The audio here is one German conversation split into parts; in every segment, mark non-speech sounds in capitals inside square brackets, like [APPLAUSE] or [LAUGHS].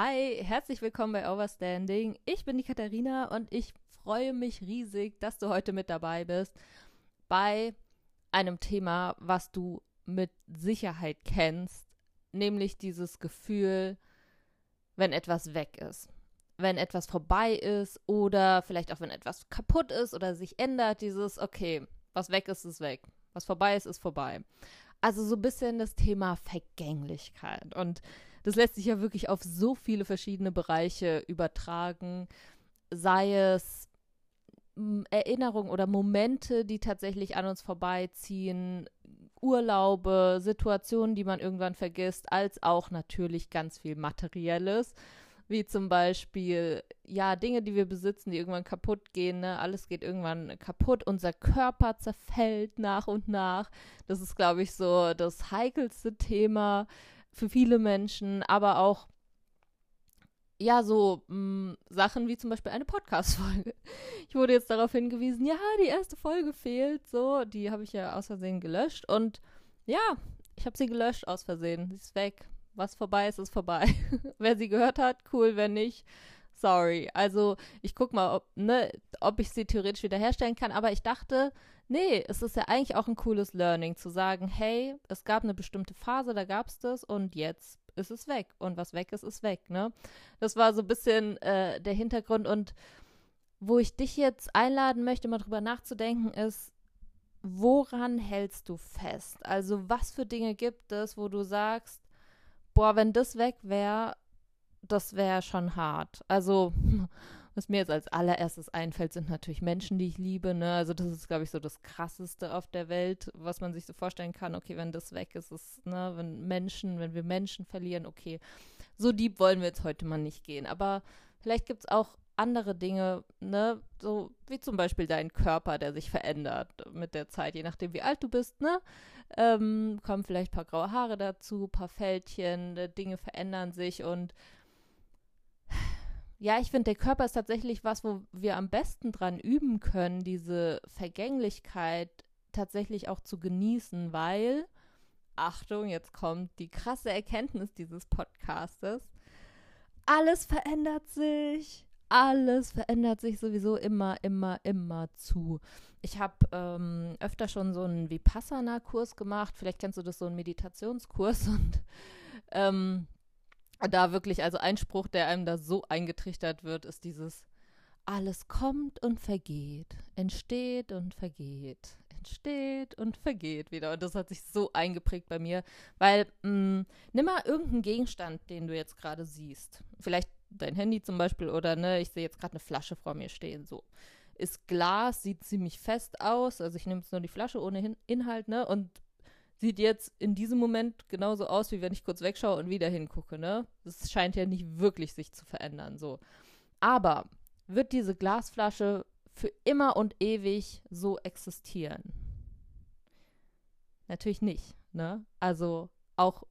Hi, herzlich willkommen bei Overstanding. Ich bin die Katharina und ich freue mich riesig, dass du heute mit dabei bist bei einem Thema, was du mit Sicherheit kennst, nämlich dieses Gefühl, wenn etwas weg ist. Wenn etwas vorbei ist oder vielleicht auch wenn etwas kaputt ist oder sich ändert, dieses, okay, was weg ist, ist weg. Was vorbei ist, ist vorbei. Also so ein bisschen das Thema Vergänglichkeit. Und das lässt sich ja wirklich auf so viele verschiedene Bereiche übertragen, sei es Erinnerungen oder Momente, die tatsächlich an uns vorbeiziehen, Urlaube, Situationen, die man irgendwann vergisst, als auch natürlich ganz viel Materielles, wie zum Beispiel, ja, Dinge, die wir besitzen, die irgendwann kaputt gehen, ne? alles geht irgendwann kaputt, unser Körper zerfällt nach und nach. Das ist, glaube ich, so das heikelste Thema für viele Menschen, aber auch ja, so mh, mm, Sachen wie zum Beispiel eine Podcast-Folge. [LAUGHS] Ich wurde jetzt darauf hingewiesen, ja, die erste Folge fehlt, so, die habe ich ja aus Versehen gelöscht und ja, ich habe sie gelöscht aus Versehen. Sie ist weg. Was vorbei ist, ist vorbei. [LAUGHS] wer sie gehört hat, cool, wer nicht, sorry. Also ich guck mal, ob, ne, ob ich sie theoretisch wiederherstellen kann, aber ich dachte, nee, es ist ja eigentlich auch ein cooles Learning zu sagen, hey, es gab eine bestimmte Phase, da gab es das und jetzt ist es weg. Und was weg ist, ist weg, ne? Das war so ein bisschen äh, der Hintergrund und wo ich dich jetzt einladen möchte, mal drüber nachzudenken, ist, woran hältst du fest? Also, was für Dinge gibt es, wo du sagst, boah, wenn das weg wäre, das wäre schon hart. Also, [LAUGHS] was mir jetzt als allererstes einfällt, sind natürlich Menschen, die ich liebe. Ne? Also das ist, glaube ich, so das Krasseste auf der Welt, was man sich so vorstellen kann. Okay, wenn das weg ist, ist, ne, wenn Menschen, wenn wir Menschen verlieren, okay, so deep wollen wir jetzt heute mal nicht gehen. Aber vielleicht gibt es auch andere Dinge, ne, so wie zum Beispiel dein Körper, der sich verändert mit der Zeit, je nachdem wie alt du bist, ne, ähm, kommen vielleicht ein paar graue Haare dazu, ein paar Fältchen, äh, Dinge verändern sich und ja, ich finde, der Körper ist tatsächlich was, wo wir am besten dran üben können, diese Vergänglichkeit tatsächlich auch zu genießen, weil, Achtung, jetzt kommt die krasse Erkenntnis dieses Podcastes, alles verändert sich. Alles verändert sich sowieso immer, immer, immer zu. Ich habe ähm, öfter schon so einen Vipassana-Kurs gemacht. Vielleicht kennst du das, so einen Meditationskurs. Und ähm, da wirklich, also ein Spruch, der einem da so eingetrichtert wird, ist dieses alles kommt und vergeht, entsteht und vergeht, entsteht und vergeht wieder. Und das hat sich so eingeprägt bei mir, weil mh, mm, nimm mal irgendeinen Gegenstand, den du jetzt gerade siehst. Vielleicht dein Handy zum Beispiel oder ne, ich sehe jetzt gerade eine Flasche vor mir stehen, so. Ist Glas, sieht ziemlich fest aus, also ich nehme jetzt nur die Flasche ohne Inhalt, ne, und sieht jetzt in diesem Moment genauso aus, wie wenn ich kurz wegschaue und wieder hingucke, ne? Das scheint ja nicht wirklich sich zu verändern, so. Aber wird diese Glasflasche für immer und ewig so existieren? Natürlich nicht, ne? Also auch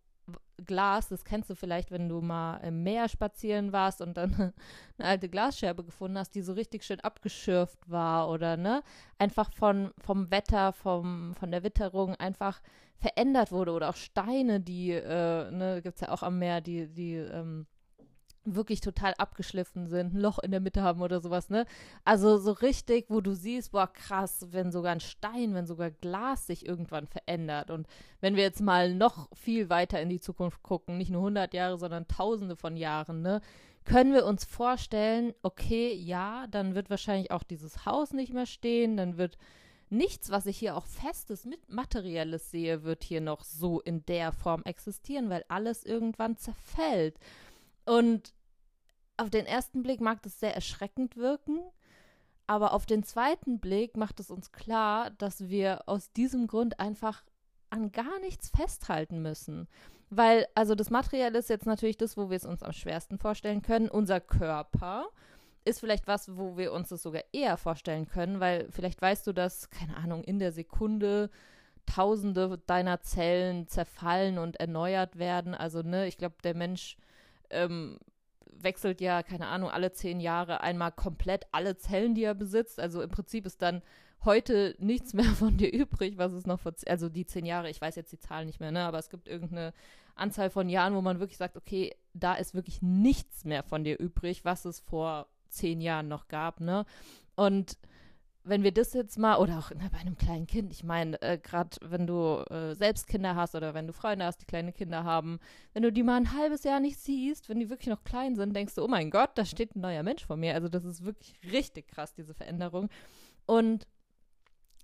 Glas, das kennst du vielleicht, wenn du mal im Meer spazieren warst und dann [LAUGHS] eine alte Glasscherbe gefunden hast, die so richtig schön abgeschürft war oder ne, einfach von, vom Wetter, vom, von der Witterung einfach verändert wurde oder auch Steine, die, äh, ne, gibt es ja auch am Meer, die, die, ähm, wirklich total abgeschliffen sind, ein Loch in der Mitte haben oder sowas, ne? Also so richtig, wo du siehst, boah, krass, wenn sogar ein Stein, wenn sogar Glas sich irgendwann verändert. Und wenn wir jetzt mal noch viel weiter in die Zukunft gucken, nicht nur 100 Jahre, sondern tausende von Jahren, ne? Können wir uns vorstellen, okay, ja, dann wird wahrscheinlich auch dieses Haus nicht mehr stehen, dann wird nichts, was ich hier auch festes, mit materielles sehe, wird hier noch so in der Form existieren, weil alles irgendwann zerfällt. Und auf den ersten Blick mag das sehr erschreckend wirken, aber auf den zweiten Blick macht es uns klar, dass wir aus diesem Grund einfach an gar nichts festhalten müssen. Weil, also das Material ist jetzt natürlich das, wo wir es uns am schwersten vorstellen können. Unser Körper ist vielleicht was, wo wir uns das sogar eher vorstellen können, weil vielleicht weißt du, dass, keine Ahnung, in der Sekunde Tausende deiner Zellen zerfallen und erneuert werden. Also, ne, ich glaube, der Mensch ähm, wechselt ja, keine Ahnung, alle zehn Jahre einmal komplett alle Zellen, die er besitzt. Also im Prinzip ist dann heute nichts mehr von dir übrig, was es noch vor, also die zehn Jahre, ich weiß jetzt die Zahl nicht mehr, ne, aber es gibt irgendeine Anzahl von Jahren, wo man wirklich sagt, okay, da ist wirklich nichts mehr von dir übrig, was es vor zehn Jahren noch gab, ne? Und wenn wir das jetzt mal, oder auch ne, bei einem kleinen Kind, ich meine, äh, gerade wenn du äh, selbst Kinder hast oder wenn du Freunde hast, die kleine Kinder haben, wenn du die mal ein halbes Jahr nicht siehst, wenn die wirklich noch klein sind, denkst du, oh mein Gott, da steht ein neuer Mensch vor mir. Also das ist wirklich richtig krass, diese Veränderung. Und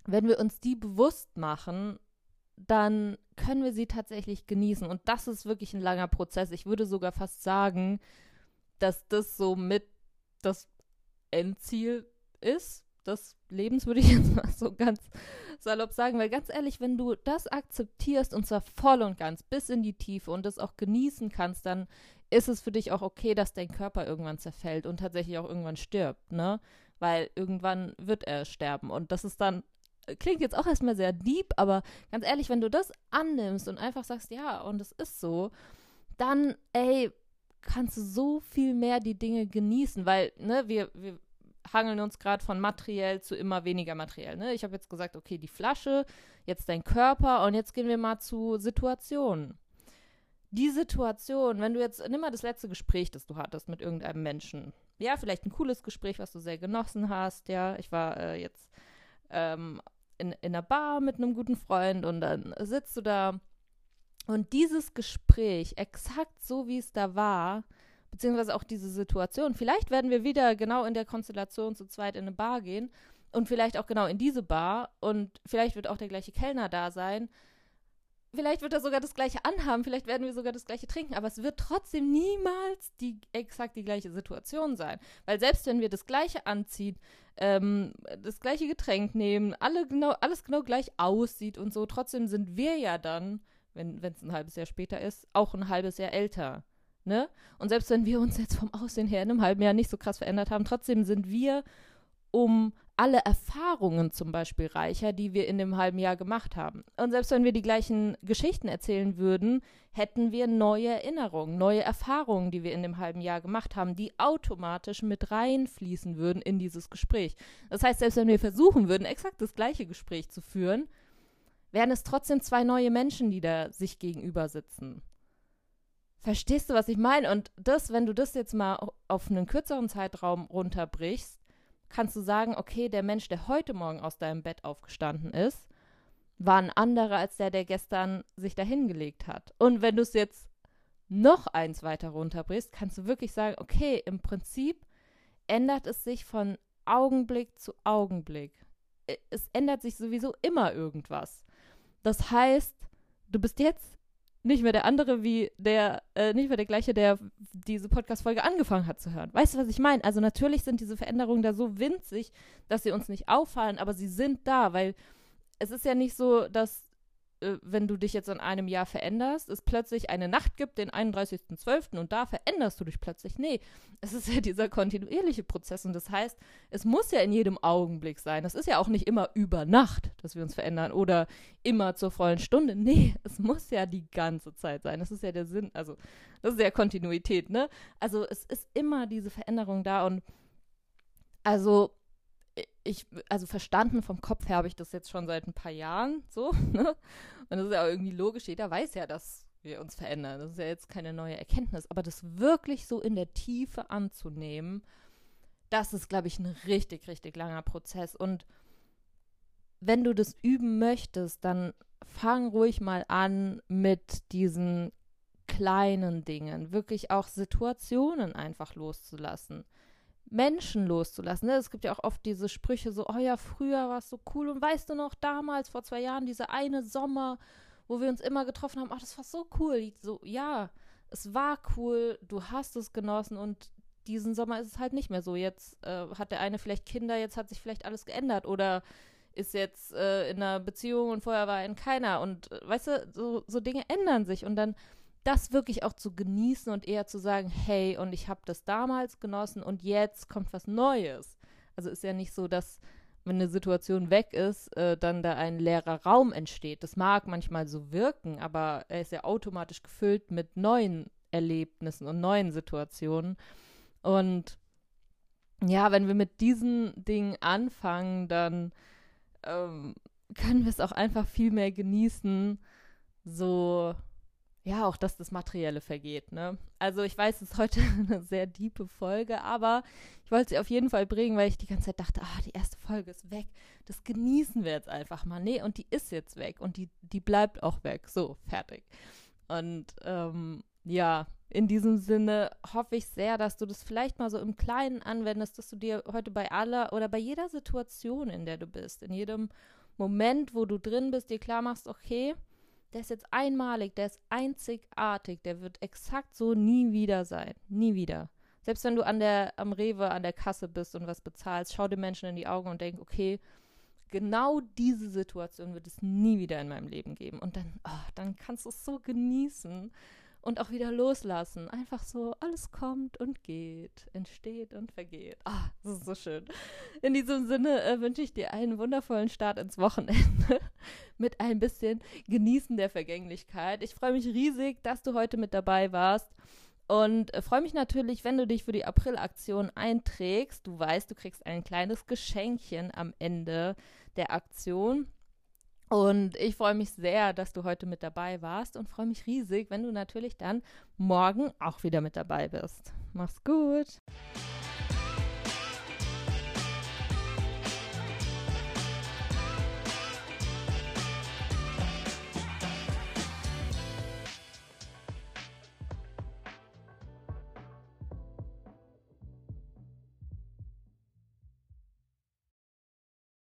wenn wir uns die bewusst machen, dann können wir sie tatsächlich genießen. Und das ist wirklich ein langer Prozess. Ich würde sogar fast sagen, dass das so mit das Endziel ist des Lebens, würde ich [LAUGHS] jetzt mal so ganz salopp sagen. Weil ganz ehrlich, wenn du das akzeptierst und zwar voll und ganz bis in die Tiefe und das auch genießen kannst, dann ist es für dich auch okay, dass dein Körper irgendwann zerfällt und tatsächlich auch irgendwann stirbt, ne? Weil irgendwann wird er sterben. Und das ist dann klingt jetzt auch erstmal sehr deep, aber ganz ehrlich, wenn du das annimmst und einfach sagst, ja, und es ist so, dann, ey, kannst du so viel mehr die Dinge genießen, weil, ne, wir, wir hangeln uns gerade von materiell zu immer weniger materiell, ne? Ich habe jetzt gesagt, okay, die Flasche, jetzt dein Körper und jetzt gehen wir mal zu Situationen. Die Situation, wenn du jetzt, nimm mal das letzte Gespräch, das du hattest mit irgendeinem Menschen. Ja, vielleicht ein cooles Gespräch, was du sehr genossen hast, ja. Ich war äh, jetzt ähm, in, in einer Bar mit einem guten Freund und dann sitzt du da und dieses Gespräch, exakt so wie es da war, beziehungsweise auch diese Situation, vielleicht werden wir wieder genau in der Konstellation zu zweit in eine Bar gehen und vielleicht auch genau in diese Bar und vielleicht wird auch der gleiche Kellner da sein. Vielleicht wird er sogar das gleiche anhaben, vielleicht werden wir sogar das gleiche trinken, aber es wird trotzdem niemals die exakt die gleiche Situation sein. Weil selbst wenn wir das gleiche anziehen, ähm, das gleiche Getränk nehmen, alle genau, alles genau gleich aussieht und so. Trotzdem sind wir ja dann, wenn es ein halbes Jahr später ist, auch ein halbes Jahr älter. Ne? Und selbst wenn wir uns jetzt vom Aussehen her in einem halben Jahr nicht so krass verändert haben, trotzdem sind wir um alle Erfahrungen zum Beispiel reicher, die wir in dem halben Jahr gemacht haben. Und selbst wenn wir die gleichen Geschichten erzählen würden, hätten wir neue Erinnerungen, neue Erfahrungen, die wir in dem halben Jahr gemacht haben, die automatisch mit reinfließen würden in dieses Gespräch. Das heißt, selbst wenn wir versuchen würden, exakt das gleiche Gespräch zu führen, wären es trotzdem zwei neue Menschen, die da sich gegenüber sitzen. Verstehst du, was ich meine? Und das, wenn du das jetzt mal auf einen kürzeren Zeitraum runterbrichst, kannst du sagen, okay, der Mensch, der heute Morgen aus deinem Bett aufgestanden ist, war ein anderer als der, der gestern sich dahingelegt hat. Und wenn du es jetzt noch eins weiter runterbrichst, kannst du wirklich sagen, okay, im Prinzip ändert es sich von Augenblick zu Augenblick. Es ändert sich sowieso immer irgendwas. Das heißt, du bist jetzt nicht mehr der andere wie der, äh, nicht mehr der gleiche, der diese Podcast-Folge angefangen hat zu hören. Weißt du, was ich meine? Also natürlich sind diese Veränderungen da so winzig, dass sie uns nicht auffallen, aber sie sind da, weil es ist ja nicht so, dass wenn du dich jetzt in einem Jahr veränderst, es plötzlich eine Nacht gibt, den 31.12. und da veränderst du dich plötzlich. Nee, es ist ja dieser kontinuierliche Prozess und das heißt, es muss ja in jedem Augenblick sein. Es ist ja auch nicht immer über Nacht, dass wir uns verändern oder immer zur vollen Stunde. Nee, es muss ja die ganze Zeit sein. Das ist ja der Sinn, also das ist ja Kontinuität, ne? Also es ist immer diese Veränderung da und also ich, also verstanden vom Kopf her habe ich das jetzt schon seit ein paar Jahren so, [LAUGHS] ne? Und das ist ja auch irgendwie logisch, jeder weiß ja, dass wir uns verändern. Das ist ja jetzt keine neue Erkenntnis. Aber das wirklich so in der Tiefe anzunehmen, das ist, glaube ich, ein richtig, richtig langer Prozess. Und wenn du das üben möchtest, dann fang ruhig mal an mit diesen kleinen Dingen, wirklich auch Situationen einfach loszulassen. Menschen loszulassen. Ne? Es gibt ja auch oft diese Sprüche so, oh ja, früher war es so cool und weißt du noch, damals, vor zwei Jahren, dieser eine Sommer, wo wir uns immer getroffen haben, ach, das war so cool. So, ja, es war cool, du hast es genossen und diesen Sommer ist es halt nicht mehr so. Jetzt äh, hat der eine vielleicht Kinder, jetzt hat sich vielleicht alles geändert oder ist jetzt äh, in einer Beziehung und vorher war er in keiner. Und äh, weißt du, so, so Dinge ändern sich und dann das wirklich auch zu genießen und eher zu sagen, hey, und ich habe das damals genossen und jetzt kommt was Neues. Also ist ja nicht so, dass wenn eine Situation weg ist, äh, dann da ein leerer Raum entsteht. Das mag manchmal so wirken, aber er ist ja automatisch gefüllt mit neuen Erlebnissen und neuen Situationen. Und ja, wenn wir mit diesen Dingen anfangen, dann ähm, können wir es auch einfach viel mehr genießen, so ja, auch dass das Materielle vergeht, ne? Also ich weiß, es ist heute [LAUGHS] eine sehr diepe Folge, aber ich wollte sie auf jeden Fall bringen, weil ich die ganze Zeit dachte, ah, die erste Folge ist weg. Das genießen wir jetzt einfach mal. Nee, und die ist jetzt weg und die, die bleibt auch weg. So, fertig. Und ähm, ja, in diesem Sinne hoffe ich sehr, dass du das vielleicht mal so im Kleinen anwendest, dass du dir heute bei aller oder bei jeder Situation, in der du bist, in jedem Moment, wo du drin bist, dir klar machst, okay, der ist jetzt einmalig, der ist einzigartig, der wird exakt so nie wieder sein. Nie wieder. Selbst wenn du an der, am Rewe an der Kasse bist und was bezahlst, schau den Menschen in die Augen und denk, okay, genau diese Situation wird es nie wieder in meinem Leben geben. Und dann, oh, dann kannst du es so genießen und auch wieder loslassen. Einfach so, alles kommt und geht, entsteht und vergeht. Ah, das ist so schön. In diesem Sinne äh, wünsche ich dir einen wundervollen Start ins Wochenende [LAUGHS] mit ein bisschen Genießen der Vergänglichkeit. Ich freue mich riesig, dass du heute mit dabei warst. Und äh, freue mich natürlich, wenn du dich für die April-Aktion einträgst. Du weißt, du kriegst ein kleines Geschenkchen am Ende der Aktion. Und ich freue mich sehr, dass du heute mit dabei warst und freue mich riesig, wenn du natürlich dann morgen auch wieder mit dabei bist. Mach's gut.